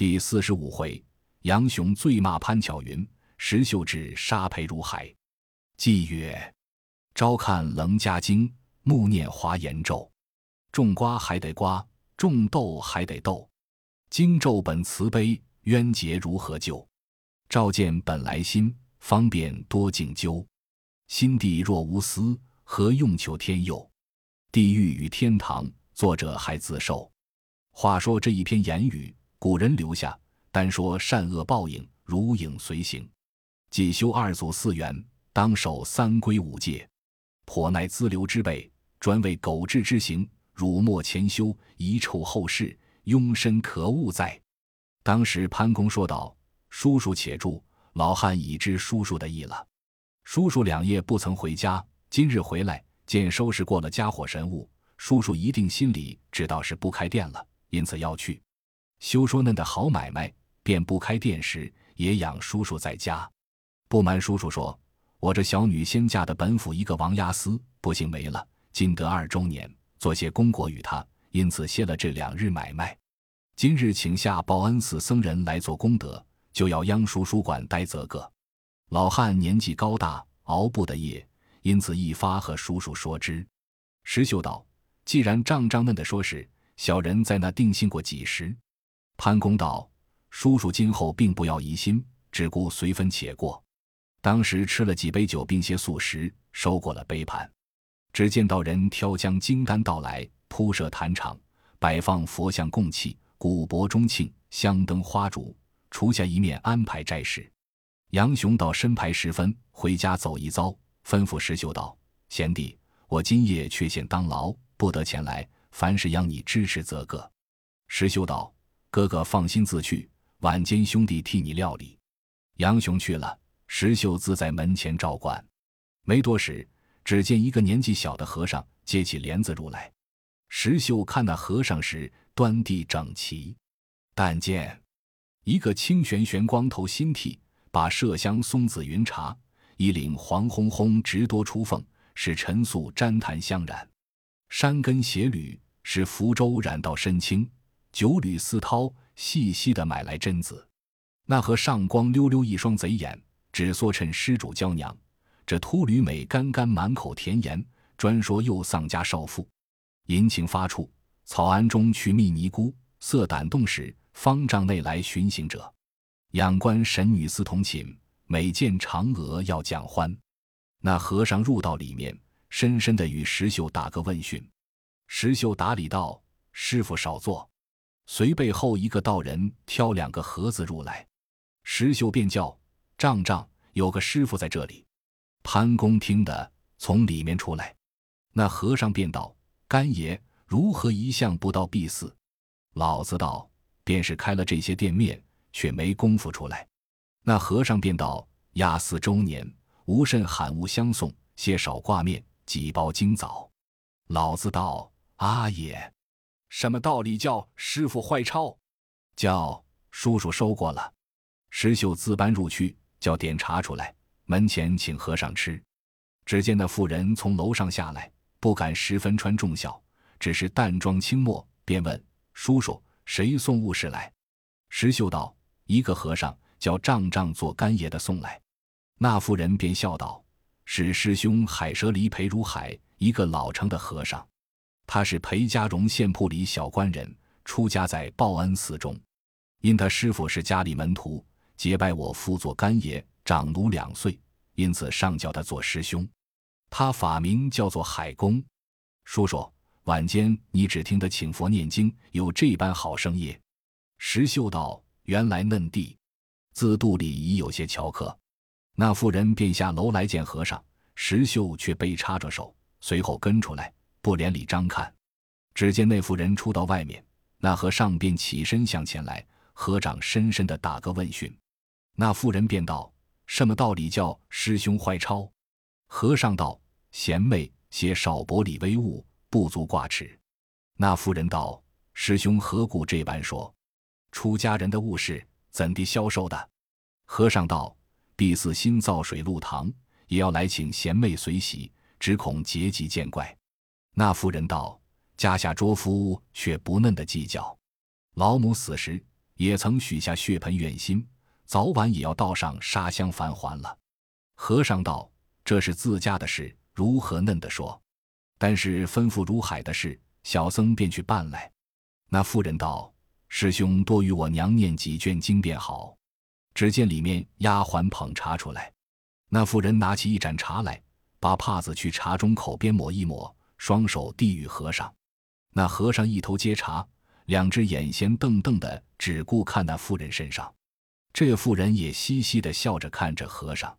第四十五回，杨雄醉骂潘巧云，石秀智杀裴如海。祭曰：朝看楞伽经，暮念华严咒。种瓜还得瓜，种豆还得豆。经咒本慈悲，冤结如何救？照见本来心，方便多敬究。心地若无私，何用求天佑？地狱与天堂，作者还自受。话说这一篇言语，古人留下，单说善恶报应，如影随形。既修二祖四元，当守三规五戒，颇乃自流之辈，专为狗志之行，辱没前修，遗臭后世，庸身可恶哉！当时潘公说道：“叔叔且住，老汉已知叔叔的意了。”叔叔两夜不曾回家，今日回来，见收拾过了家伙神物，叔叔一定心里知道是不开店了，因此要去。休说嫩的好买卖，便不开店时，也养叔叔在家。不瞒叔叔说，我这小女先嫁的本府一个王押司，不幸没了，今得二周年，做些功果与他，因此歇了这两日买卖。今日请下报恩寺僧人来做功德，就要央叔叔管待则个。老汉年纪高大，熬不得夜，因此一发和叔叔说之。石秀道：“既然仗仗嫩的说是，小人在那定信过几时？”潘公道：“叔叔今后并不要疑心，只顾随分且过。”当时吃了几杯酒，并些素食，收过了杯盘。只见道人挑将金丹到来，铺设坛场，摆放佛像供器，古柏钟磬，香灯花烛，除下一面安排斋食。杨雄到申牌时分，回家走一遭，吩咐石秀道：“贤弟，我今夜却现当劳，不得前来。凡事央你支持则个。”石秀道：“哥哥放心自去，晚间兄弟替你料理。”杨雄去了，石秀自在门前照管。没多时，只见一个年纪小的和尚接起帘子入来。石秀看那和尚时，端地整齐，但见一个清玄玄光头新剃。把麝香松子云茶，一领黄烘烘直多出凤，使陈素沾檀香染；山根斜履使福州染到身青，九缕丝绦细细的买来针子。那和尚光溜溜一双贼眼，只唆趁施主娇娘。这秃驴美干干满口甜言，专说又丧家少妇，淫情发处，草庵中去觅尼姑，色胆动时，方丈内来寻行者。仰观神女司同寝，每见嫦娥要讲欢。那和尚入到里面，深深的与石秀打个问讯。石秀打礼道：“师傅少坐。”随背后一个道人挑两个盒子入来，石秀便叫：“丈丈，有个师傅在这里。”潘公听得，从里面出来。那和尚便道：“干爷如何一向不到敝寺？”老子道：“便是开了这些店面。”却没功夫出来，那和尚便道：“压四周年，无甚罕物相送，些少挂面，几包金枣。”老子道：“阿爷，什么道理叫师傅坏钞？叫叔叔收过了。”石秀自搬入去，叫点茶出来，门前请和尚吃。只见那妇人从楼上下来，不敢十分穿重孝，只是淡妆轻墨，便问叔叔：“谁送物事来？”石秀道。一个和尚叫丈丈做干爷的送来，那妇人便笑道：“是师兄海蛇离裴如海，一个老成的和尚。他是裴家荣县铺里小官人，出家在报恩寺中。因他师傅是家里门徒，结拜我父做干爷，长奴两岁，因此上叫他做师兄。他法名叫做海公。叔叔，晚间你只听得请佛念经，有这般好生意？”石秀道。原来嫩弟自肚里已有些巧客，那妇人便下楼来见和尚，石秀却被插着手，随后跟出来，不连理张看。只见那妇人出到外面，那和尚便起身向前来，合掌深深的打个问讯。那妇人便道：“什么道理叫师兄坏钞？”和尚道：“贤妹些少薄礼微物，不足挂齿。”那妇人道：“师兄何故这般说？”出家人的物事怎地销售的？和尚道：“敝寺新造水露堂，也要来请贤妹随喜，只恐结疾见怪。”那妇人道：“家下拙夫却不嫩的计较。老母死时，也曾许下血盆愿心，早晚也要倒上沙香返还了。和尚道：“这是自家的事，如何嫩的说？但是吩咐如海的事，小僧便去办来。”那妇人道：“师兄多与我娘念几卷经便好。”只见里面丫鬟捧茶出来，那妇人拿起一盏茶来，把帕子去茶中口边抹一抹，双手递与和尚。那和尚一头接茶，两只眼闲瞪瞪的，只顾看那妇人身上。这妇人也嘻嘻的笑着看着和尚。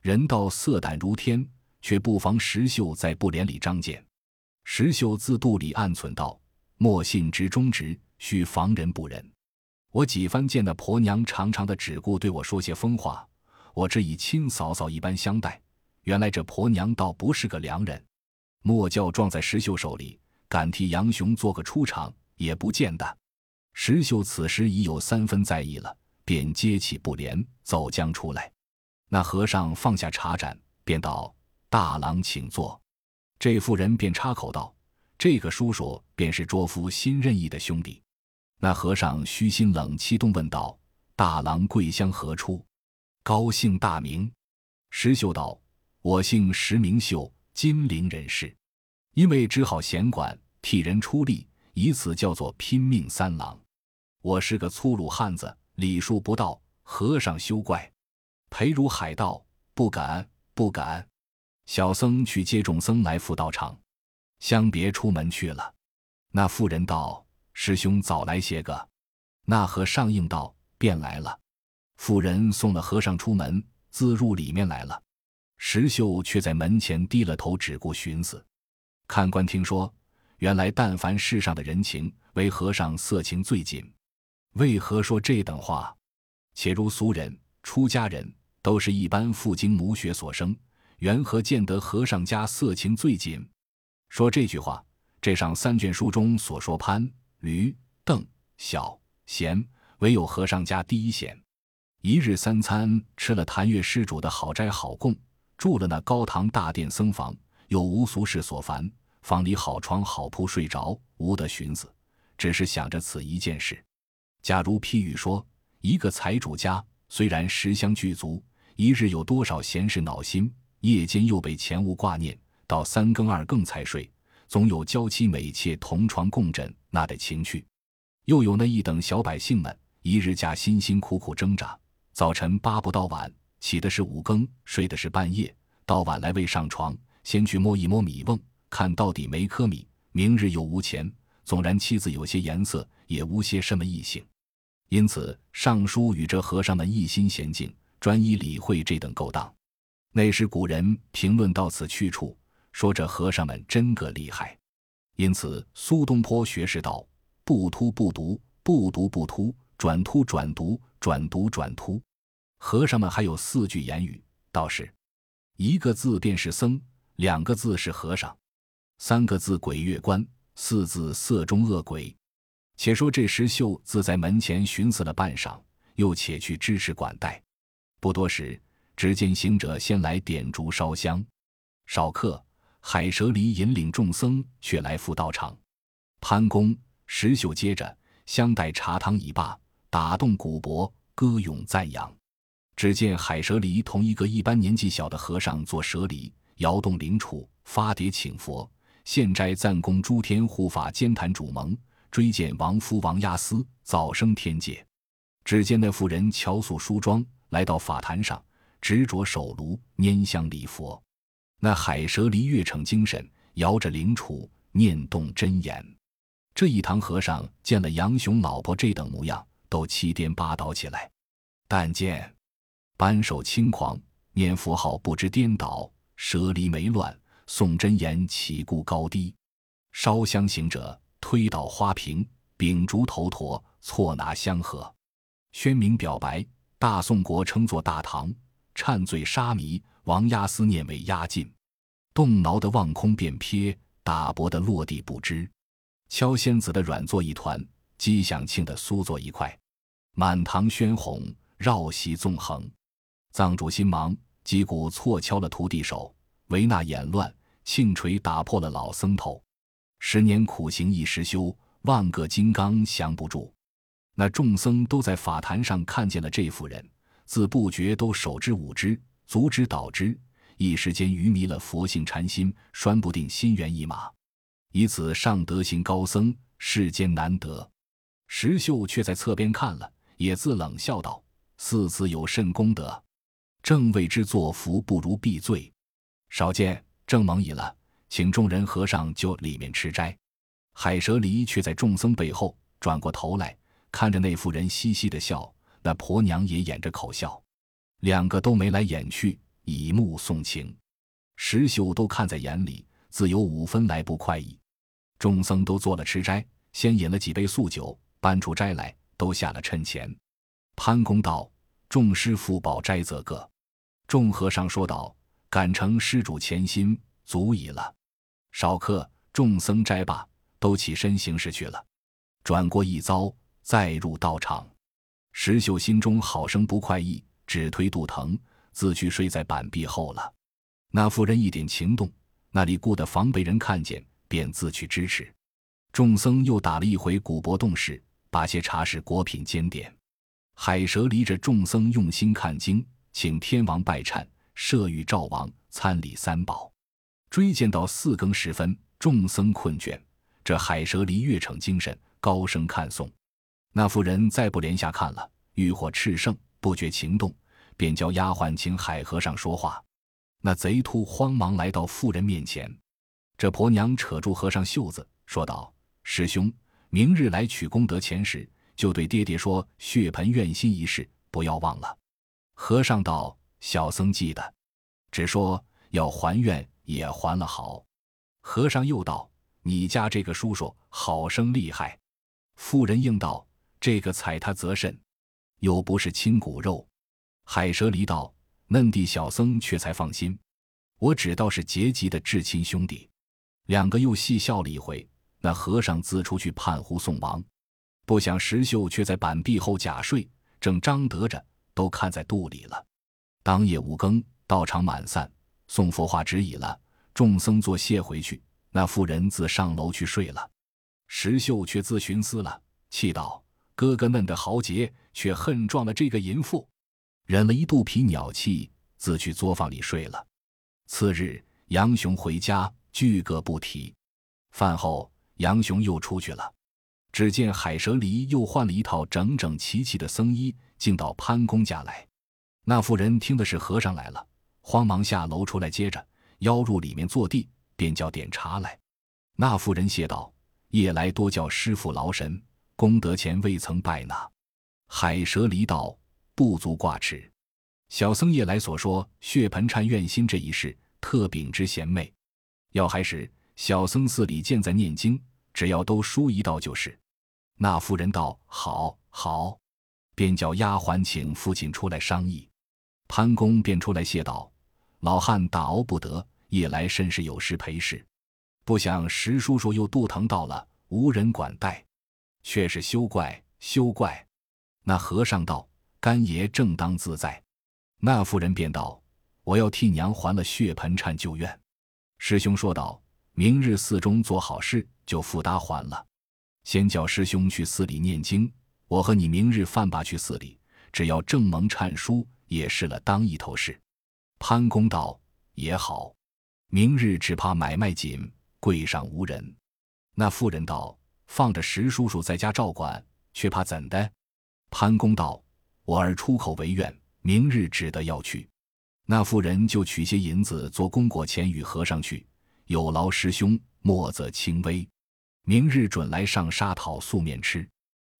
人道色胆如天，却不妨石秀在布帘里张见。石秀自肚里暗忖道：“莫信直中直，须防人不仁。”我几番见那婆娘长长的只顾对我说些疯话，我只以亲嫂嫂一般相待。原来这婆娘倒不是个良人。莫教撞在石秀手里，敢替杨雄做个出场，也不见得。石秀此时已有三分在意了，便接起布帘走将出来。那和尚放下茶盏，便道：“大郎请坐。”这妇人便插口道：“这个叔叔便是卓夫新任意的兄弟。”那和尚虚心冷气动问道：“大郎贵乡何处？高姓大名？”石秀道：“我姓石，名秀，金陵人士。因为只好闲管，替人出力，以此叫做拼命三郎。我是个粗鲁汉子，礼数不到，和尚休怪。”裴如海道：“不敢，不敢。”小僧去接众僧来赴道场，相别出门去了。那妇人道。师兄早来些个，那和尚应道：“便来了。”妇人送了和尚出门，自入里面来了。石秀却在门前低了头，只顾寻思。看官听说，原来但凡世上的人情，为和尚色情最紧。为何说这等话？且如俗人、出家人，都是一般父精母血所生，缘何见得和尚家色情最紧？说这句话，这上三卷书中所说潘。驴、邓、小、贤，唯有和尚家第一贤。一日三餐吃了谭月施主的好斋好供，住了那高堂大殿僧房，又无俗事所烦，房里好床好铺睡着，无得寻思，只是想着此一件事。假如譬喻说，一个财主家虽然食香具足，一日有多少闲事恼心，夜间又被钱物挂念，到三更二更才睡。总有娇妻美妾同床共枕，那得情趣；又有那一等小百姓们，一日假辛辛苦苦挣扎，早晨八不到晚，起的是五更，睡的是半夜，到晚来未上床，先去摸一摸米瓮，看到底没颗米。明日又无钱，纵然妻子有些颜色，也无些什么异性。因此尚书与这和尚们一心娴静，专一理会这等勾当。那时古人评论到此去处。说这和尚们真个厉害，因此苏东坡学士道：“不突不读，不读不突，转突转读，转读转突。”和尚们还有四句言语，道是：一个字便是僧，两个字是和尚，三个字鬼月关，四字色中恶鬼。且说这石秀自在门前寻思了半晌，又且去支持管待。不多时，只见行者先来点烛烧香，少客。海蛇离引领众僧却来赴道场，潘公、石秀接着相待茶汤已罢，打动鼓帛，歌咏赞扬。只见海蛇离同一个一般年纪小的和尚做蛇离，摇动铃杵，发碟请佛，献斋赞供诸天护法监坛主盟，追荐王夫王押司早生天界。只见那妇人乔素梳妆，来到法坛上，执着手炉拈香礼佛。那海蛇离越逞精神，摇着铃杵，念动真言。这一堂和尚见了杨雄老婆这等模样，都七颠八倒起来。但见扳手轻狂，念佛号不知颠倒，舍离没乱，诵真言起顾高低。烧香行者推倒花瓶，秉烛头陀，错拿香盒。宣明表白，大宋国称作大唐。颤醉沙弥，王押思念为押尽，动挠的望空便瞥，打薄的落地不知。敲仙子的软作一团，击响磬的酥作一块。满堂喧哄，绕席纵横。藏主心忙，击鼓错敲了徒弟手，维那眼乱，磬锤打破了老僧头。十年苦行一时休，万个金刚降不住。那众僧都在法坛上看见了这妇人，自不觉都手之舞之，足之蹈之，一时间愚迷了佛性禅心，拴不定心猿意马。以此上德行高僧，世间难得。石秀却在侧边看了，也自冷笑道：“四子有甚功德？正为之作福，不如避罪。少见，正蒙已了，请众人和尚就里面吃斋。”海蛇离却在众僧背后转过头来。看着那妇人嘻嘻的笑，那婆娘也掩着口笑，两个都眉来眼去，以目送情。石秀都看在眼里，自有五分来不快意。众僧都做了吃斋，先饮了几杯素酒，搬出斋来，都下了趁前。潘公道：“众师傅保斋则个。”众和尚说道：“感承施主虔心，足矣了。”少客，众僧斋罢，都起身行事去了。转过一遭。再入道场，石秀心中好生不快意，只推肚疼，自去睡在板壁后了。那妇人一点情动，那里顾得防被人看见，便自去支持。众僧又打了一回古柏洞室，把些茶食果品煎点。海蛇离着众僧用心看经，请天王拜忏，设御赵王参礼三宝。追荐到四更时分，众僧困倦，这海蛇离越逞精神，高声看诵。那妇人再不连下看了，欲火炽盛，不觉情动，便叫丫鬟请海和尚说话。那贼秃慌忙来到妇人面前，这婆娘扯住和尚袖子，说道：“师兄，明日来取功德钱时，就对爹爹说血盆愿心一事，不要忘了。”和尚道：“小僧记得，只说要还愿也还了好。”和尚又道：“你家这个叔叔好生厉害。”妇人应道。这个踩他则甚，又不是亲骨肉。海蛇离道：“嫩弟小僧却才放心，我只道是结吉的至亲兄弟。”两个又细笑了一回。那和尚自出去判胡送王，不想石秀却在板壁后假睡，正张得着，都看在肚里了。当夜五更，道场满散，送佛化止已了，众僧作谢回去。那妇人自上楼去睡了，石秀却自寻思了，气道。哥哥嫩的豪杰，却恨撞了这个淫妇，忍了一肚皮鸟气，自去作坊里睡了。次日，杨雄回家，俱各不提。饭后，杨雄又出去了。只见海蛇离又换了一套整整齐齐的僧衣，竟到潘公家来。那妇人听的是和尚来了，慌忙下楼出来，接着邀入里面坐地，便叫点茶来。那妇人谢道：“夜来多叫师傅劳神。”功德前未曾拜纳，海蛇离道不足挂齿。小僧夜来所说血盆忏愿心这一事，特禀知贤妹。要还时，小僧寺里见在念经，只要都书一道就是。那妇人道：“好，好。”便叫丫鬟请父亲出来商议。潘公便出来谢道：“老汉打熬不得，夜来甚是有事陪侍，不想石叔叔又肚疼到了，无人管待。”却是休怪休怪，那和尚道：“干爷正当自在。”那妇人便道：“我要替娘还了血盆忏旧怨。”师兄说道：“明日寺中做好事，就付搭还了。先叫师兄去寺里念经，我和你明日饭罢去寺里，只要正蒙忏书，也是了当一头事。”潘公道：“也好，明日只怕买卖紧，柜上无人。”那妇人道。放着石叔叔在家照管，却怕怎的？潘公道：“我儿出口为愿，明日只得要去。”那妇人就取些银子做供果钱与和尚去，有劳师兄，莫则轻微。明日准来上沙讨素面吃。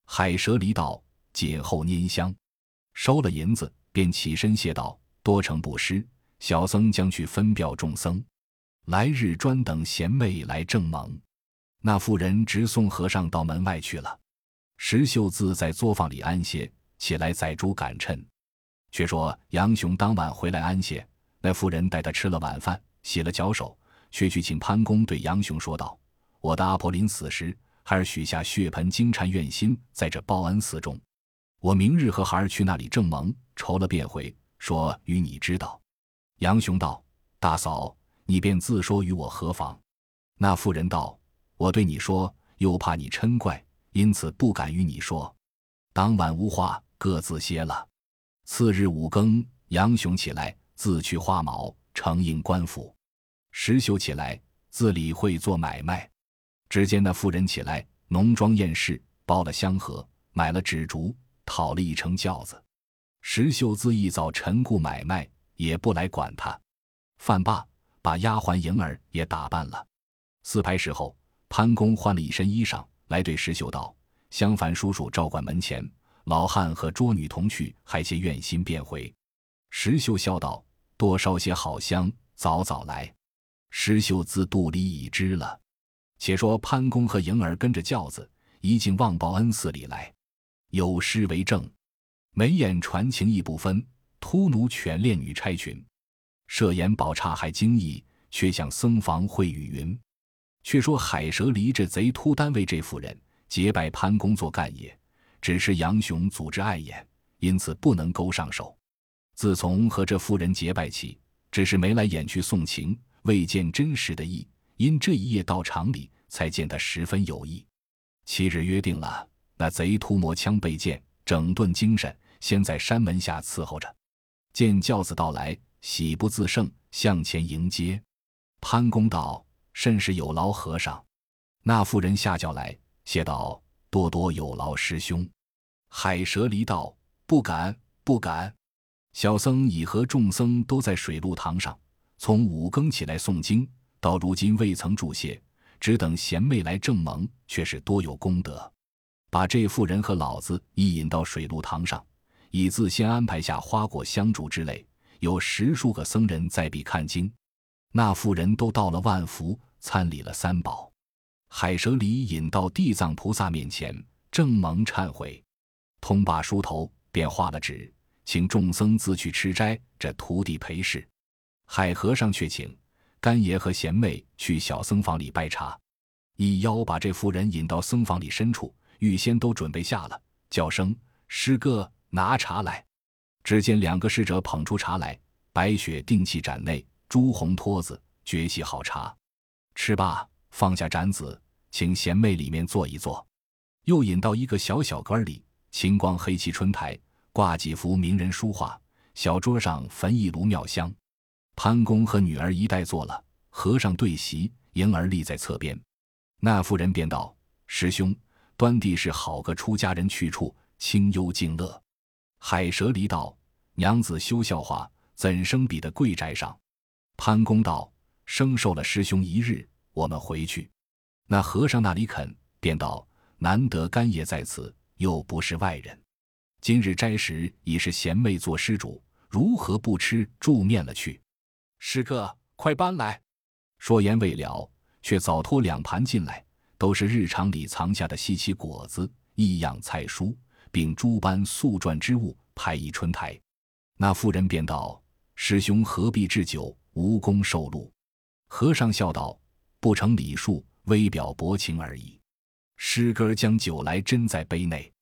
海蛇离道：“解后拈香，收了银子，便起身谢道：“多承布施，小僧将去分表众僧，来日专等贤妹来正蒙。”那妇人直送和尚到门外去了。石秀自在作坊里安歇，起来宰猪赶趁。却说杨雄当晚回来安歇，那妇人带他吃了晚饭，洗了脚手，却去请潘公对杨雄说道：“我的阿婆临死时，孩儿许下血盆金蝉愿心，在这报恩寺中。我明日和孩儿去那里正蒙，筹了便回，说与你知道。”杨雄道：“大嫂，你便自说与我何妨？”那妇人道。我对你说，又怕你嗔怪，因此不敢与你说。当晚无话，各自歇了。次日五更，杨雄起来，自去花卯，承应官府。石秀起来，自理会做买卖。只见那妇人起来，浓妆艳饰，包了香盒，买了纸烛，讨了一乘轿子。石秀自一早晨顾买卖，也不来管他。饭罢，把丫鬟莹儿也打扮了。四排时候，潘公换了一身衣裳，来对石秀道：“襄樊叔叔照管门前，老汉和捉女童去，还些怨心便回。”石秀笑道：“多烧些好香，早早来。”石秀自肚里已知了。且说潘公和莹儿跟着轿子，一进望报恩寺里来，有诗为证：“眉眼传情意不分，突奴犬恋女钗裙。设言宝刹还惊异，却向僧房会雨云。”却说海蛇离这贼秃单位这妇人结拜潘公做干爷，只是杨雄组织碍眼，因此不能勾上手。自从和这妇人结拜起，只是眉来眼去送情。未见真实的意，因这一夜到场里，才见他十分有意。七日约定了，那贼秃磨枪备剑，整顿精神，先在山门下伺候着。见轿子到来，喜不自胜，向前迎接。潘公道：“甚是有劳和尚。”那妇人下轿来，谢道：“多多有劳师兄。”海蛇离道：“不敢，不敢。”小僧已和众僧都在水陆堂上。从五更起来诵经，到如今未曾注谢，只等贤妹来正蒙，却是多有功德。把这妇人和老子一引到水陆堂上，已自先安排下花果香烛之类，有十数个僧人在彼看经。那妇人都到了万福，参礼了三宝。海蛇离引到地藏菩萨面前，正蒙忏悔，通罢梳头，便画了纸，请众僧自去吃斋，这徒弟陪侍。海和尚却请干爷和贤妹去小僧房里拜茶，一妖把这妇人引到僧房里深处，预先都准备下了，叫声师哥拿茶来。只见两个侍者捧出茶来，白雪定器盏内，朱红托子，绝细好茶。吃罢，放下盏子，请贤妹里面坐一坐。又引到一个小小阁里，青光黑漆春台，挂几幅名人书画，小桌上焚一炉妙香。潘公和女儿一带坐了，和尚对席，迎儿立在侧边。那妇人便道：“师兄，端地是好个出家人去处，清幽静乐。”海蛇离道：“娘子休笑话，怎生比的贵宅上？”潘公道：“生受了师兄一日，我们回去。”那和尚那里肯，便道：“难得干爷在此，又不是外人。今日斋食已是贤妹做施主，如何不吃住面了去？”师哥，快搬来！说言未了，却早拖两盘进来，都是日常里藏下的稀奇果子、异样菜蔬，并诸般素馔之物，排一春台。那妇人便道：“师兄何必置酒，无功受禄？”和尚笑道：“不成礼数，微表薄情而已。”师哥将酒来斟在杯内。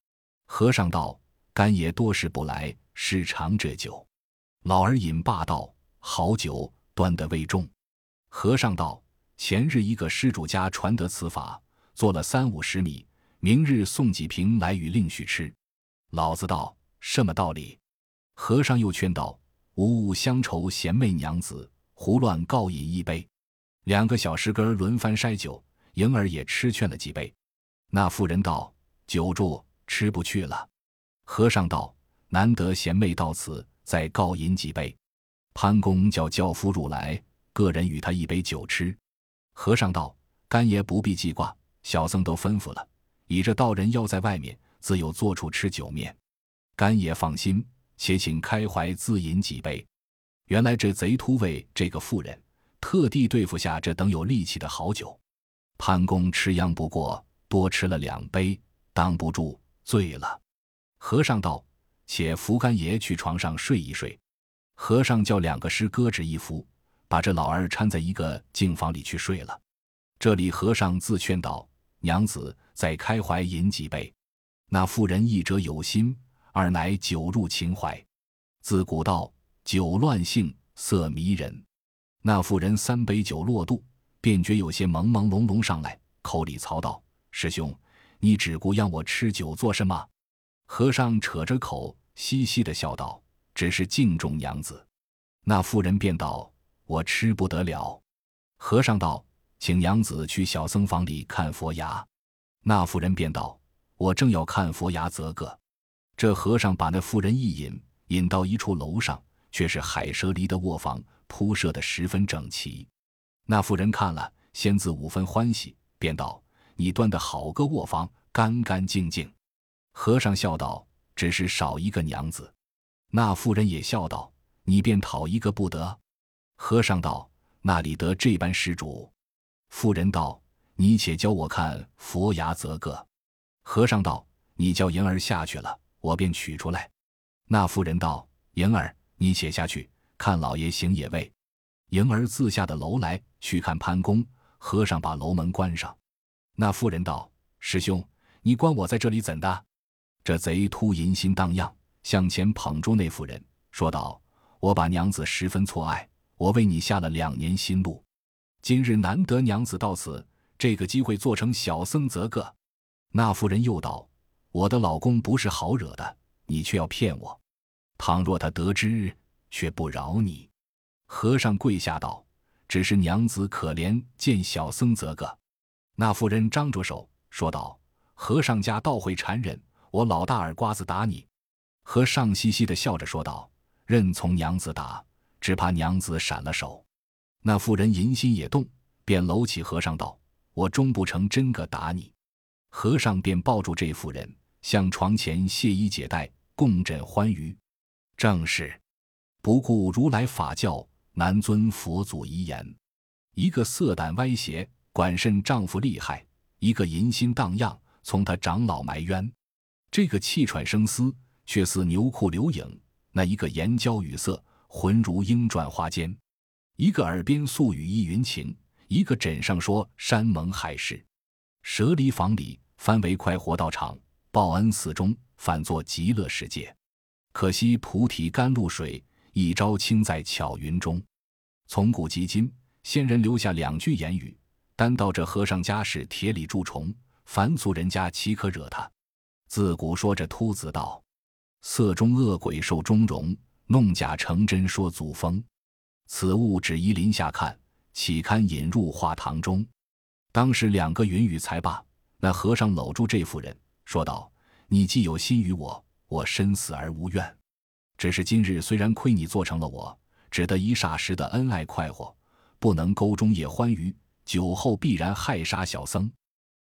和尚道：“干爷多时不来，是常这酒。”老儿饮罢道。好酒端得味重，和尚道：“前日一个施主家传得此法，做了三五十米，明日送几瓶来与令许吃。”老子道：“什么道理？”和尚又劝道：“无物乡愁贤妹娘子，胡乱告饮一杯。”两个小师哥轮番筛酒，莹儿也吃劝了几杯。那妇人道：“久住吃不去了。”和尚道：“难得贤妹到此，再告饮几杯。”潘公叫轿夫入来，个人与他一杯酒吃。和尚道：“干爷不必记挂，小僧都吩咐了，倚着道人要在外面，自有坐处吃酒面。干爷放心，且请开怀自饮几杯。”原来这贼秃为这个妇人，特地对付下这等有力气的好酒。潘公吃央不过，多吃了两杯，当不住，醉了。和尚道：“且扶干爷去床上睡一睡。”和尚叫两个师搁置一夫，把这老二搀在一个净房里去睡了。这里和尚自劝道：“娘子再开怀饮几杯。”那妇人一者有心，二乃酒入情怀。自古道酒乱性，色迷人。那妇人三杯酒落肚，便觉有些朦朦胧胧上来，口里曹道：“师兄，你只顾让我吃酒做什么？”和尚扯着口，嘻嘻的笑道：“只是敬重娘子。”那妇人便道：“我吃不得了。”和尚道：“请娘子去小僧房里看佛牙。”那妇人便道：“我正要看佛牙则个。”这和尚把那妇人一引，引到一处楼上，却是海蛇离的卧房，铺设的十分整齐。那妇人看了，先自五分欢喜，便道：“你端的好个卧房，干干净净。”和尚笑道：“只是少一个娘子。”那妇人也笑道：“你便讨一个不得？”和尚道：“那里得这般施主？”妇人道：“你且教我看佛牙则个。”和尚道：“你叫莹儿下去了，我便取出来。”那妇人道：“莹儿，你且下去看老爷行也未？”莹儿自下的楼来，去看潘公。和尚把楼门关上。那妇人道：“师兄，你关我在这里怎的？”这贼突淫心荡漾，向前捧住那妇人，说道：“我把娘子十分错爱，我为你下了两年心路。今日难得娘子到此，这个机会做成小僧则个。”那妇人又道：“我的老公不是好惹的，你却要骗我。倘若他得知，却不饶你。”和尚跪下道：“只是娘子可怜，见小僧则个。”那妇人张着手说道：“和尚家倒会缠人，我老大耳瓜子打你。”和尚嘻嘻的笑着说道：“任从娘子打，只怕娘子闪了手。”那妇人淫心也动，便搂起和尚道：“我终不成真个打你。”和尚便抱住这妇人，向床前卸衣解带，共枕欢愉。正是不顾如来法教。难遵佛祖遗言，一个色胆歪邪，管甚丈夫厉害；一个淫心荡漾，从他长老埋冤。这个气喘声嘶，却似牛裤流影；那一个言娇语色，浑如莺转花间。一个耳边素语意云情，一个枕上说山盟海誓。舍离房里，翻为快活道场；报恩寺中，反作极乐世界。可惜菩提甘露水。一朝倾在巧云中，从古及今，先人留下两句言语：单道这和尚家是铁里蛀虫，凡俗人家岂可惹他？自古说这秃子道，色中恶鬼受中容，弄假成真说祖风。此物只宜林下看，岂堪引入画堂中？当时两个云雨才罢，那和尚搂住这妇人，说道：“你既有心于我，我身死而无怨。”只是今日虽然亏你做成了我，只得一霎时的恩爱快活，不能沟中夜欢愉，酒后必然害杀小僧。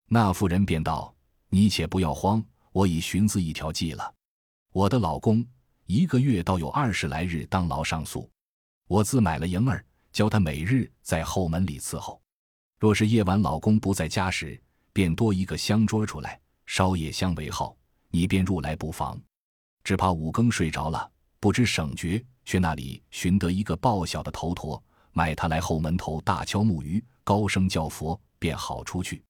那妇人便道：“你且不要慌，我已寻自一条计了。我的老公一个月倒有二十来日当牢上宿，我自买了迎儿，教他每日在后门里伺候。若是夜晚老公不在家时，便多一个香桌出来，烧夜香为号，你便入来不妨。只怕五更睡着了。”不知省觉，去那里寻得一个报晓的头陀，买他来后门头大敲木鱼，高声叫佛，便好出去。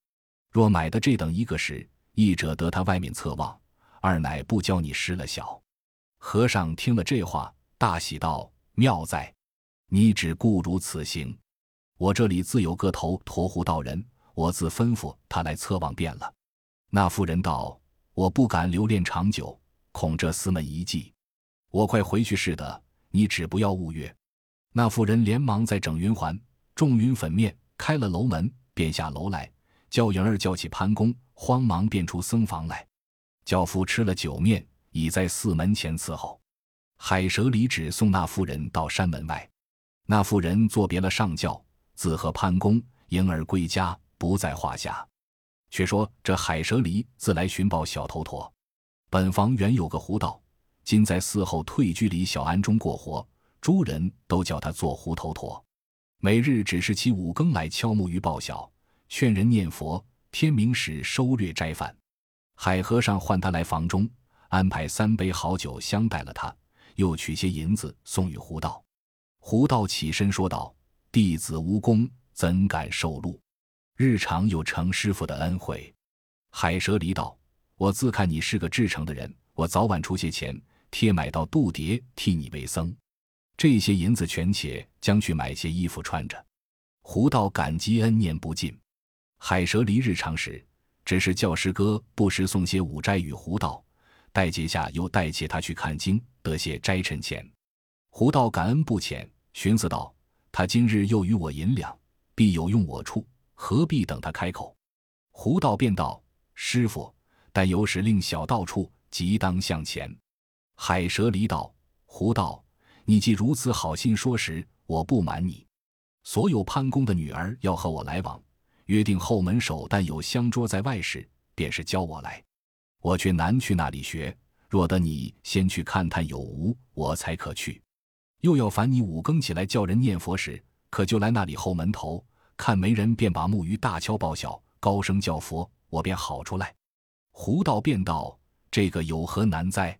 若买的这等一个时，一者得他外面侧望，二乃不教你失了小。和尚听了这话，大喜道：“妙哉，你只顾如此行。我这里自有个头陀胡道人，我自吩咐他来测望便了。”那妇人道：“我不敢留恋长久，恐这厮们一计。”我快回去是的，你只不要误月。那妇人连忙在整云环、众云粉面，开了楼门，便下楼来，叫莹儿叫起潘公，慌忙便出僧房来。教夫吃了酒面，已在寺门前伺候。海蛇离旨送那妇人到山门外，那妇人作别了上轿，自和潘公、迎儿归家，不在话下。却说这海蛇离自来寻报小头陀，本房原有个胡道。今在寺后退居里小庵中过活，诸人都叫他做胡头陀。每日只是其五更来敲木鱼报晓，劝人念佛，天明时收略斋饭。海和尚唤他来房中，安排三杯好酒相待了他，又取些银子送与胡道。胡道起身说道：“弟子无功，怎敢受禄？日常有程师傅的恩惠。”海蛇离道：“我自看你是个至诚的人，我早晚出些钱。”贴买到度牒，替你为僧，这些银子全且将去买些衣服穿着。胡道感激恩念不尽。海蛇离日常时，只是教师哥不时送些五斋与胡道，待节下又代谢他去看经，得些斋趁钱。胡道感恩不浅，寻思道：他今日又与我银两，必有用我处，何必等他开口？胡道便道：师傅，但有使令小道处，即当向前。海蛇离道：胡道，你既如此好心说时，我不瞒你，所有潘公的女儿要和我来往，约定后门首但有香桌在外时，便是教我来。我却难去那里学，若得你先去看探有无，我才可去。又要烦你五更起来叫人念佛时，可就来那里后门头，看没人，便把木鱼大敲报晓，高声叫佛，我便好出来。胡道便道：“这个有何难哉？”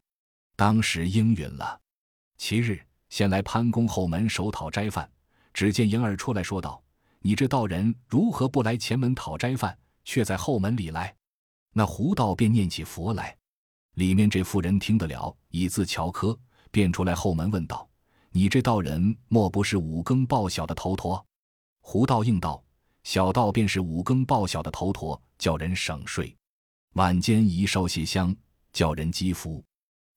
当时应允了。其日，先来潘公后门首讨斋饭，只见婴儿出来说道：“你这道人如何不来前门讨斋饭，却在后门里来？”那胡道便念起佛来，里面这妇人听得了，以自乔科，便出来后门问道：“你这道人莫不是五更报晓的头陀？”胡道应道：“小道便是五更报晓的头陀，叫人省睡。晚间宜烧些香，叫人积福。”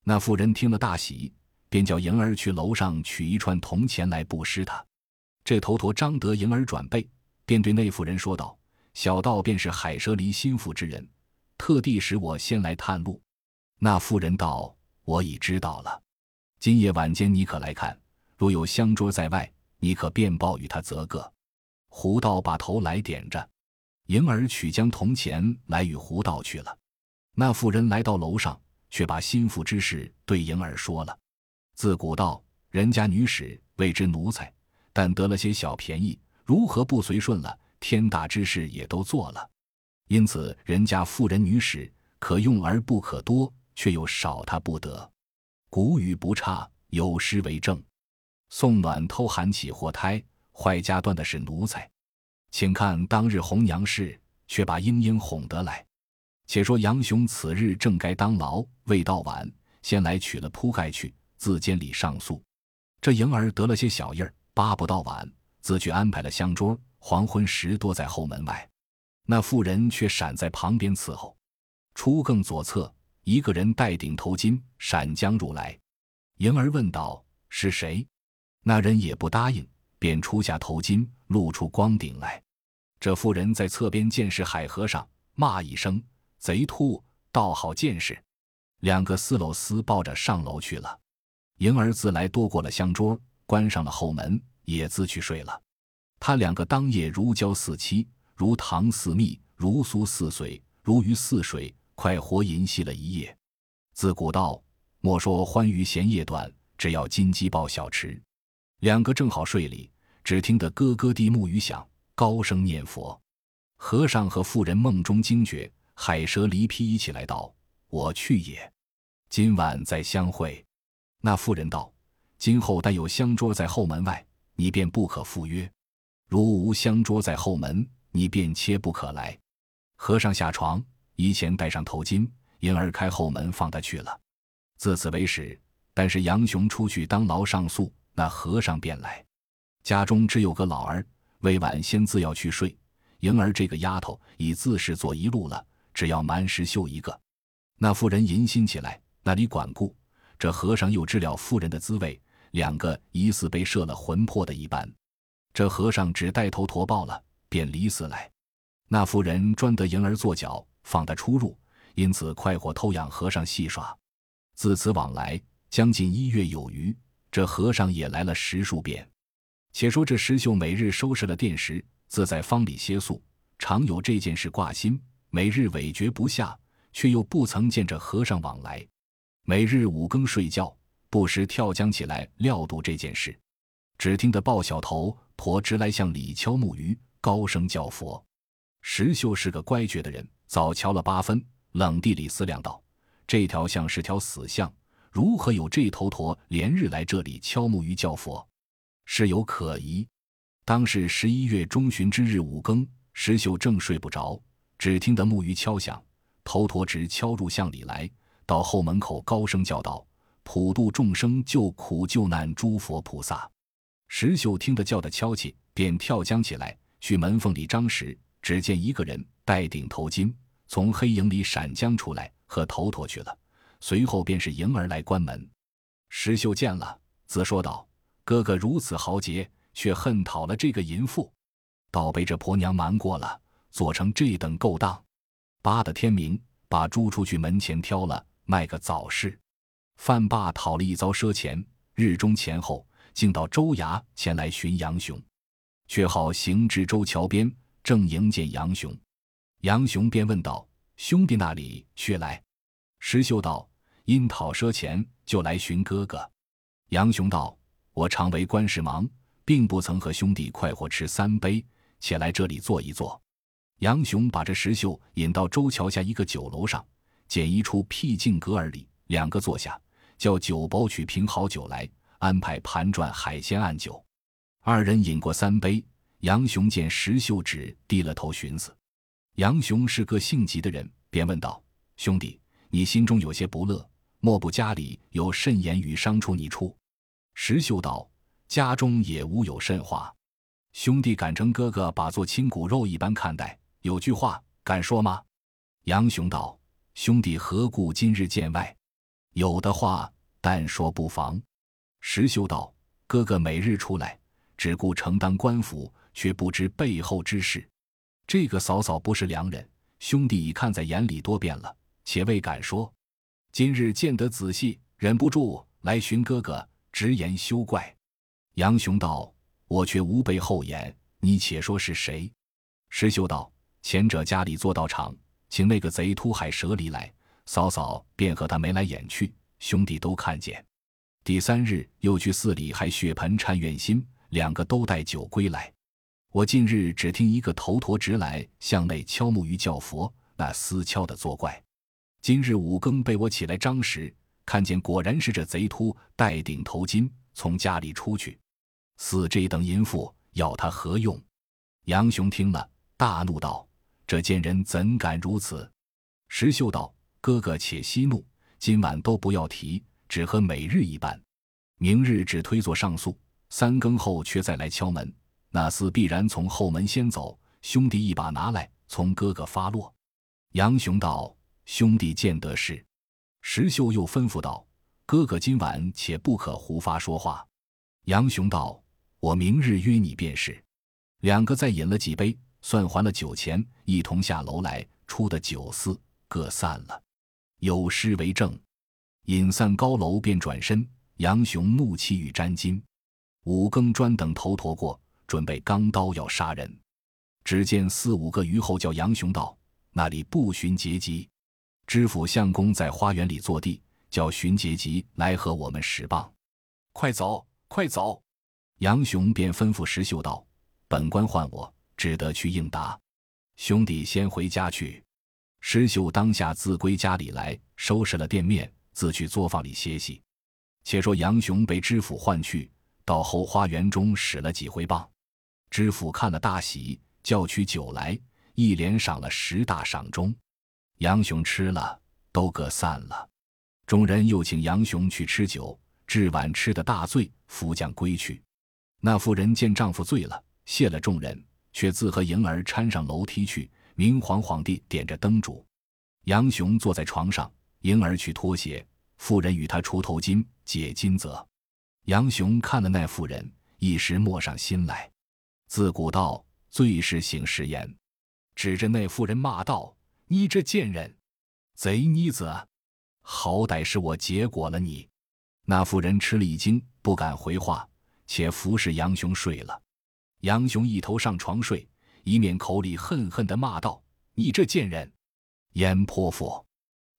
那妇人听了大喜，便叫莹儿去楼上取一串铜钱来布施他。这头陀张得迎儿转背，便对那妇人说道：“小道便是海蛇离心腹之人。”特地使我先来探路，那妇人道：“我已知道了。今夜晚间你可来看，若有香桌在外，你可便报与他则个。”胡道把头来点着，迎儿取将铜钱来与胡道去了。那妇人来到楼上，却把心腹之事对迎儿说了。自古道，人家女使谓之奴才，但得了些小便宜，如何不随顺了？天大之事也都做了。因此，人家妇人女使可用而不可多，却又少他不得。古语不差，有诗为证：“送暖偷寒起祸胎，坏家断的是奴才。”请看当日红娘事，却把莺莺哄得来。且说杨雄此日正该当牢，未到晚，先来取了铺盖去，自监里上诉。这莹儿得了些小印儿，巴不到晚，自去安排了香桌，黄昏时多在后门外。那妇人却闪在旁边伺候，出更左侧，一个人戴顶头巾，闪将入来。迎儿问道：“是谁？”那人也不答应，便出下头巾，露出光顶来。这妇人在侧边见是海和尚，骂一声：“贼秃，倒好见识！”两个丝篓丝抱着上楼去了。迎儿自来多过了香桌，关上了后门，也自去睡了。他两个当夜如胶似漆。如糖似蜜，如酥似水，如鱼似水，快活淫戏了一夜。自古道，莫说欢愉闲夜短，只要金鸡报晓迟。两个正好睡里，只听得咯咯地木鱼响，高声念佛。和尚和妇人梦中惊觉，海蛇离披衣起来道：“我去也，今晚再相会。”那妇人道：“今后但有香桌在后门外，你便不可赴约；如无香桌在后门。”你便切不可来。和尚下床，衣前戴上头巾，因而开后门放他去了。自此为始。但是杨雄出去当牢上诉，那和尚便来。家中只有个老儿，未晚先自要去睡。莹儿这个丫头已自是做一路了，只要蛮石绣一个。那妇人淫心起来，那里管顾？这和尚又知了妇人的滋味，两个疑似被摄了魂魄的一般。这和尚只带头驼报了。便离死来，那妇人专得迎儿做脚，放他出入，因此快活偷养和尚戏耍。自此往来将近一月有余，这和尚也来了十数遍。且说这石秀每日收拾了店时，自在方里歇宿，常有这件事挂心，每日委决不下，却又不曾见着和尚往来。每日五更睡觉，不时跳江起来料度这件事。只听得抱小头婆直来向里敲木鱼。高声叫佛，石秀是个乖觉的人，早瞧了八分，冷地里思量道：“这条像是条死巷，如何有这头驼连日来这里敲木鱼叫佛？事有可疑。”当是十一月中旬之日五更，石秀正睡不着，只听得木鱼敲响，头驼直敲入巷里来，到后门口高声叫道：“普度众生，救苦救难，诸佛菩萨！”石秀听得叫的敲起，便跳将起来。去门缝里张时，只见一个人戴顶头巾，从黑影里闪将出来，和头陀去了。随后便是迎儿来关门。石秀见了，自说道：“哥哥如此豪杰，却恨讨了这个淫妇，倒被这婆娘瞒过了，做成这等勾当。扒的天明，把猪出去门前挑了，卖个早市。范霸讨了一遭赊钱，日中前后，竟到州衙前来寻杨雄，却好行至州桥边，正迎见杨雄。杨雄便问道：“兄弟那里却来？”石秀道：“因讨赊钱，就来寻哥哥。”杨雄道：“我常为官事忙，并不曾和兄弟快活吃三杯，且来这里坐一坐。”杨雄把这石秀引到州桥下一个酒楼上，拣一处僻静阁儿里，两个坐下，叫酒保取瓶好酒来，安排盘转海鲜案酒。二人饮过三杯，杨雄见石秀只低了头寻思。杨雄是个性急的人，便问道：“兄弟，你心中有些不乐，莫不家里有甚言语伤出你处？”石秀道：“家中也无有甚话，兄弟敢称哥哥把做亲骨肉一般看待，有句话敢说吗？”杨雄道：“兄弟何故今日见外？有的话但说不妨。”石秀道：“哥哥每日出来，只顾承担官府，却不知背后之事。”这个嫂嫂不是良人，兄弟已看在眼里多遍了，且未敢说。今日见得仔细，忍不住来寻哥哥，直言休怪。杨雄道：“我却无背后言，你且说是谁？”石秀道：“前者家里做道场，请那个贼秃海蛇离来，嫂嫂便和他眉来眼去，兄弟都看见。第三日又去寺里还血盆忏愿心，两个都带酒归来。”我近日只听一个头陀直来向内敲木鱼叫佛，那厮敲的作怪。今日五更被我起来张时，看见果然是这贼秃戴顶头巾从家里出去，似这等淫妇要他何用？杨雄听了大怒道：“这贱人怎敢如此？”石秀道：“哥哥且息怒，今晚都不要提，只和每日一般。明日只推做上诉，三更后却再来敲门。”那厮必然从后门先走，兄弟一把拿来，从哥哥发落。杨雄道：“兄弟见得是。”石秀又吩咐道：“哥哥今晚且不可胡发说话。”杨雄道：“我明日约你便是。”两个再饮了几杯，算还了酒钱，一同下楼来，出的酒肆，各散了。有诗为证：“饮散高楼便转身，杨雄怒气欲沾巾。五更专等头陀过。”准备钢刀要杀人，只见四五个虞后叫杨雄道：“那里不寻结吉？知府相公在花园里坐地，叫寻结吉来和我们使棒。快走，快走！”杨雄便吩咐石秀道：“本官唤我，只得去应答。兄弟先回家去。”石秀当下自归家里来，收拾了店面，自去作坊里歇息。且说杨雄被知府唤去，到后花园中使了几回棒。知府看了大喜，叫取酒来，一连赏了十大赏钟。杨雄吃了，都各散了。众人又请杨雄去吃酒，至晚吃的大醉，扶将归去。那妇人见丈夫醉了，谢了众人，却自和迎儿搀上楼梯去，明晃晃地点着灯烛。杨雄坐在床上，婴儿去脱鞋，妇人与他除头巾、解金泽。杨雄看了那妇人，一时默上心来。自古道，最是醒时言，指着那妇人骂道：“你这贱人，贼妮子，好歹是我结果了你。”那妇人吃了一惊，不敢回话，且服侍杨雄睡了。杨雄一头上床睡，一面口里恨恨地骂道：“你这贱人，阎婆妇，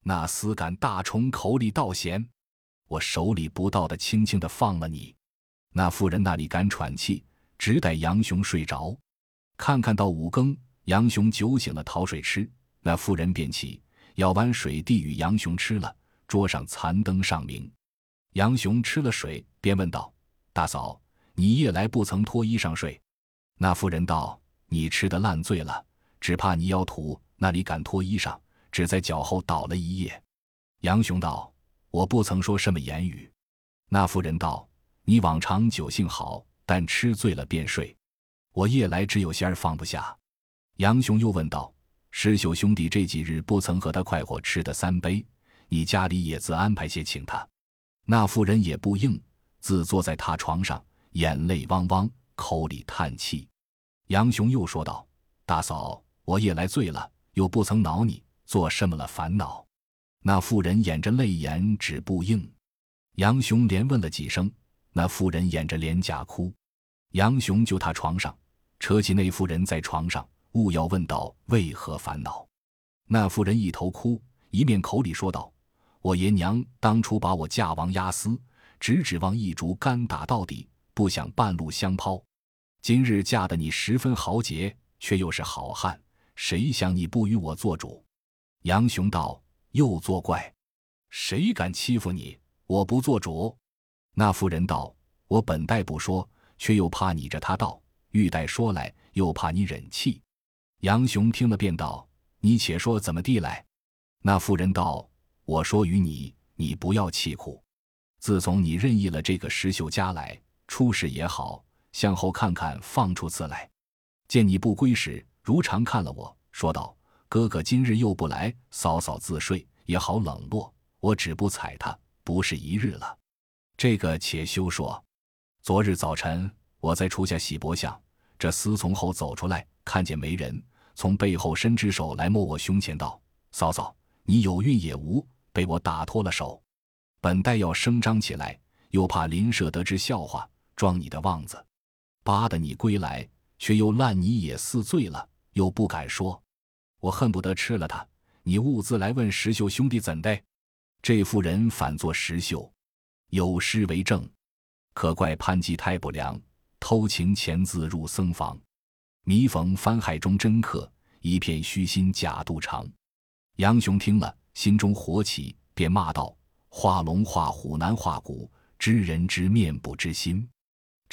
那厮敢大虫口里倒咸，我手里不到的，轻轻的放了你。”那妇人那里敢喘气。只待杨雄睡着，看看到五更，杨雄酒醒了，讨水吃。那妇人便起，舀碗水递与杨雄吃了。桌上残灯尚明，杨雄吃了水，便问道：“大嫂，你夜来不曾脱衣裳睡？”那妇人道：“你吃的烂醉了，只怕你要吐，那里敢脱衣裳？只在脚后倒了一夜。”杨雄道：“我不曾说什么言语。”那妇人道：“你往常酒性好。”但吃醉了便睡，我夜来只有些儿放不下。杨雄又问道：“石秀兄弟这几日不曾和他快活吃的三杯，你家里也自安排些请他。”那妇人也不应，自坐在榻床上，眼泪汪汪，口里叹气。杨雄又说道：“大嫂，我夜来醉了，又不曾恼你，做什么了烦恼？”那妇人掩着泪眼，只不应。杨雄连问了几声，那妇人掩着脸假哭。杨雄就他床上，扯起那妇人在床上，勿要问道：“为何烦恼？”那妇人一头哭，一面口里说道：“我爷娘当初把我嫁王押司，只指望一竹竿打到底，不想半路相抛。今日嫁得你十分豪杰，却又是好汉，谁想你不与我做主？”杨雄道：“又作怪，谁敢欺负你？我不做主。”那妇人道：“我本待不说。”却又怕你着他道，欲待说来，又怕你忍气。杨雄听了，便道：“你且说怎么地来。”那妇人道：“我说与你，你不要气苦。自从你任意了这个石秀家来，出事也好，向后看看，放出次来。见你不归时，如常看了我，说道：‘哥哥今日又不来，嫂嫂自睡也好冷落。’我只不睬他，不是一日了。这个且休说。”昨日早晨，我在厨下洗薄相，这厮从后走出来，看见没人，从背后伸只手来摸我胸前，道：“嫂嫂，你有孕也无？”被我打脱了手，本待要声张起来，又怕邻舍得知笑话，装你的望子。巴得你归来，却又烂泥也似醉了，又不敢说。我恨不得吃了他。你兀自来问石秀兄弟怎的？这妇人反作石秀，有诗为证。可怪潘季太不良，偷情前自入僧房。弥逢翻海中真客，一片虚心假肚肠。杨雄听了，心中火起，便骂道：“画龙画虎难画骨，知人知面不知心。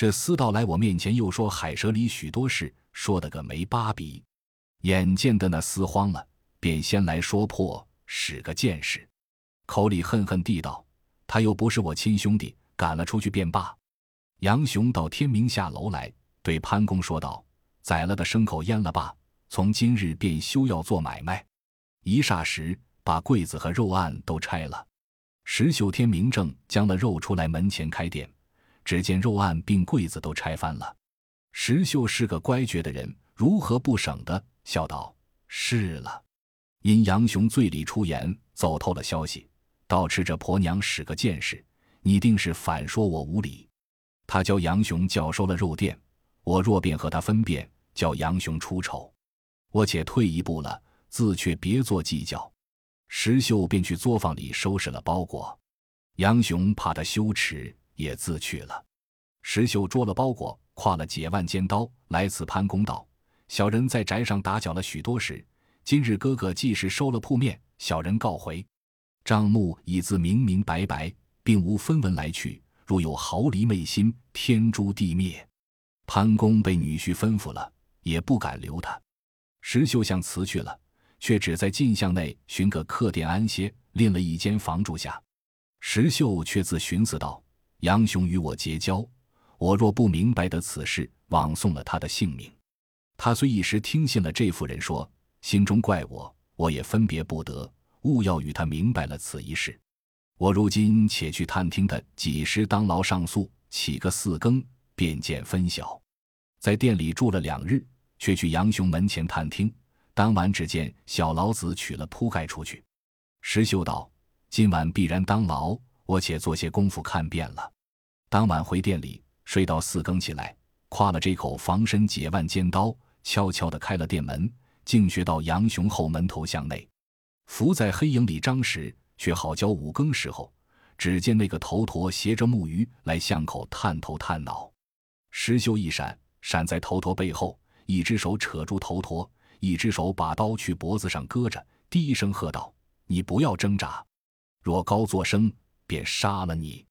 这厮道来我面前，又说海蛇里许多事，说的个没八比。眼见的那厮慌了，便先来说破，使个见识，口里恨恨地道：他又不是我亲兄弟。”赶了出去便罢。杨雄到天明下楼来，对潘公说道：“宰了的牲口阉了吧，从今日便休要做买卖。”一霎时，把柜子和肉案都拆了。石秀天明正将了肉出来门前开店，只见肉案并柜子都拆翻了。石秀是个乖觉的人，如何不省的？笑道：“是了。”因杨雄醉里出言，走透了消息，倒吃这婆娘使个见识。你定是反说我无礼。他教杨雄叫收了肉店，我若便和他分辨，叫杨雄出丑。我且退一步了，自却别做计较。石秀便去作坊里收拾了包裹。杨雄怕他羞耻，也自去了。石秀捉了包裹，挎了解万尖刀来此潘公道：小人在宅上打搅了许多时，今日哥哥既是收了铺面，小人告回。账目已自明明白白。并无分文来去，若有毫厘昧心，天诛地灭。潘公被女婿吩咐了，也不敢留他。石秀相辞去了，却只在进巷内寻个客店安歇，另了一间房住下。石秀却自寻思道：“杨雄与我结交，我若不明白的此事，枉送了他的性命。他虽一时听信了这妇人说，心中怪我，我也分别不得，勿要与他明白了此一事。”我如今且去探听他几时当牢上诉，起个四更便见分晓。在店里住了两日，却去杨雄门前探听。当晚只见小老子取了铺盖出去。石秀道：“今晚必然当牢，我且做些功夫看遍了。”当晚回店里睡到四更起来，挎了这口防身解腕尖刀，悄悄地开了店门，径学到杨雄后门头巷内，伏在黑影里张时。却好教五更时候，只见那个头陀携着木鱼来巷口探头探脑，石秀一闪，闪在头陀背后，一只手扯住头陀，一只手把刀去脖子上搁着，低声喝道：“你不要挣扎，若高作声，便杀了你。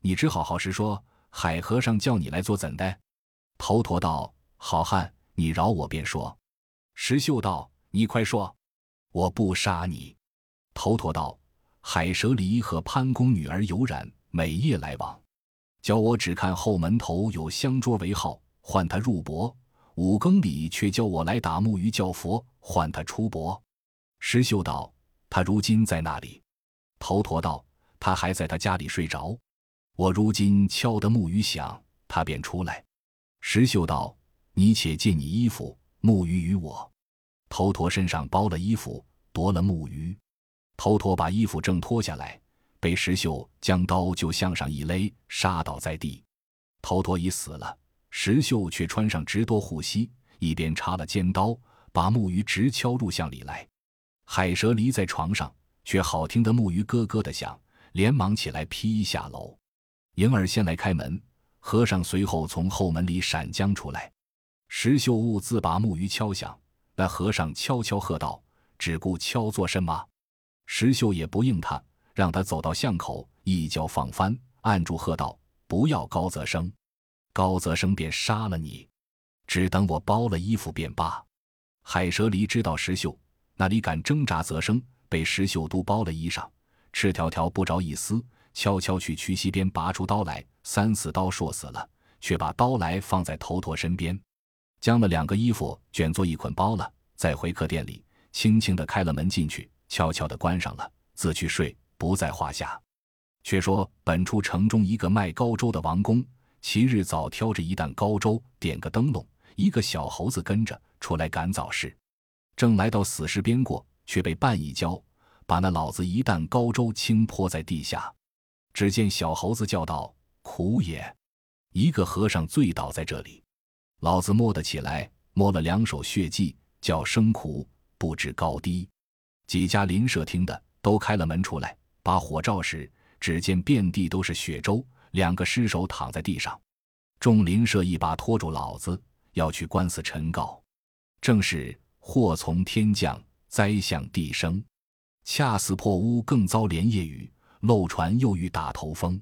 你只好好实说，海和尚叫你来做怎的？”头陀道：“好汉，你饶我便说。”石秀道：“你快说，我不杀你。”头陀道。海蛇离和潘公女儿有染，每夜来往，叫我只看后门头有香桌为号，唤他入泊；五更里却叫我来打木鱼叫佛，唤他出泊。石秀道：“他如今在那里？”头陀道：“他还在他家里睡着。我如今敲得木鱼响，他便出来。”石秀道：“你且借你衣服，木鱼与我。”头陀身上包了衣服，夺了木鱼。头陀把衣服正脱下来，被石秀将刀就向上一勒，杀倒在地。头陀已死了，石秀却穿上直多护膝，一边插了尖刀，把木鱼直敲入巷里来。海蛇离在床上，却好听得木鱼咯咯的响，连忙起来披衣下楼。迎儿先来开门，和尚随后从后门里闪将出来。石秀兀自把木鱼敲响，那和尚悄悄喝道：“只顾敲做甚么？”石秀也不应他，让他走到巷口，一脚放翻，按住喝道：“不要高泽生，高泽生便杀了你，只等我包了衣服便罢。”海蛇离知道石秀那里敢挣扎，泽生被石秀都包了衣裳，赤条条不着一丝，悄悄去渠溪边拔出刀来，三四刀硕死了，却把刀来放在头陀身边，将了两个衣服卷作一捆包了，再回客店里，轻轻地开了门进去。悄悄地关上了，自去睡，不在话下。却说本处城中一个卖高粥的王公，其日早挑着一担高粥，点个灯笼，一个小猴子跟着出来赶早市。正来到死尸边过，却被绊一跤，把那老子一担高粥倾泼在地下。只见小猴子叫道：“苦也！一个和尚醉倒在这里，老子摸得起来，摸了两手血迹，叫声苦，不知高低。”几家邻舍听的都开了门出来，把火照时，只见遍地都是血粥，两个尸首躺在地上。众邻舍一把拖住老子，要去官司陈告。正是祸从天降，灾向地生，恰似破屋更遭连夜雨，漏船又遇打头风。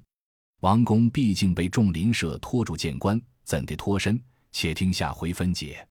王公毕竟被众邻舍拖住见官，怎地脱身？且听下回分解。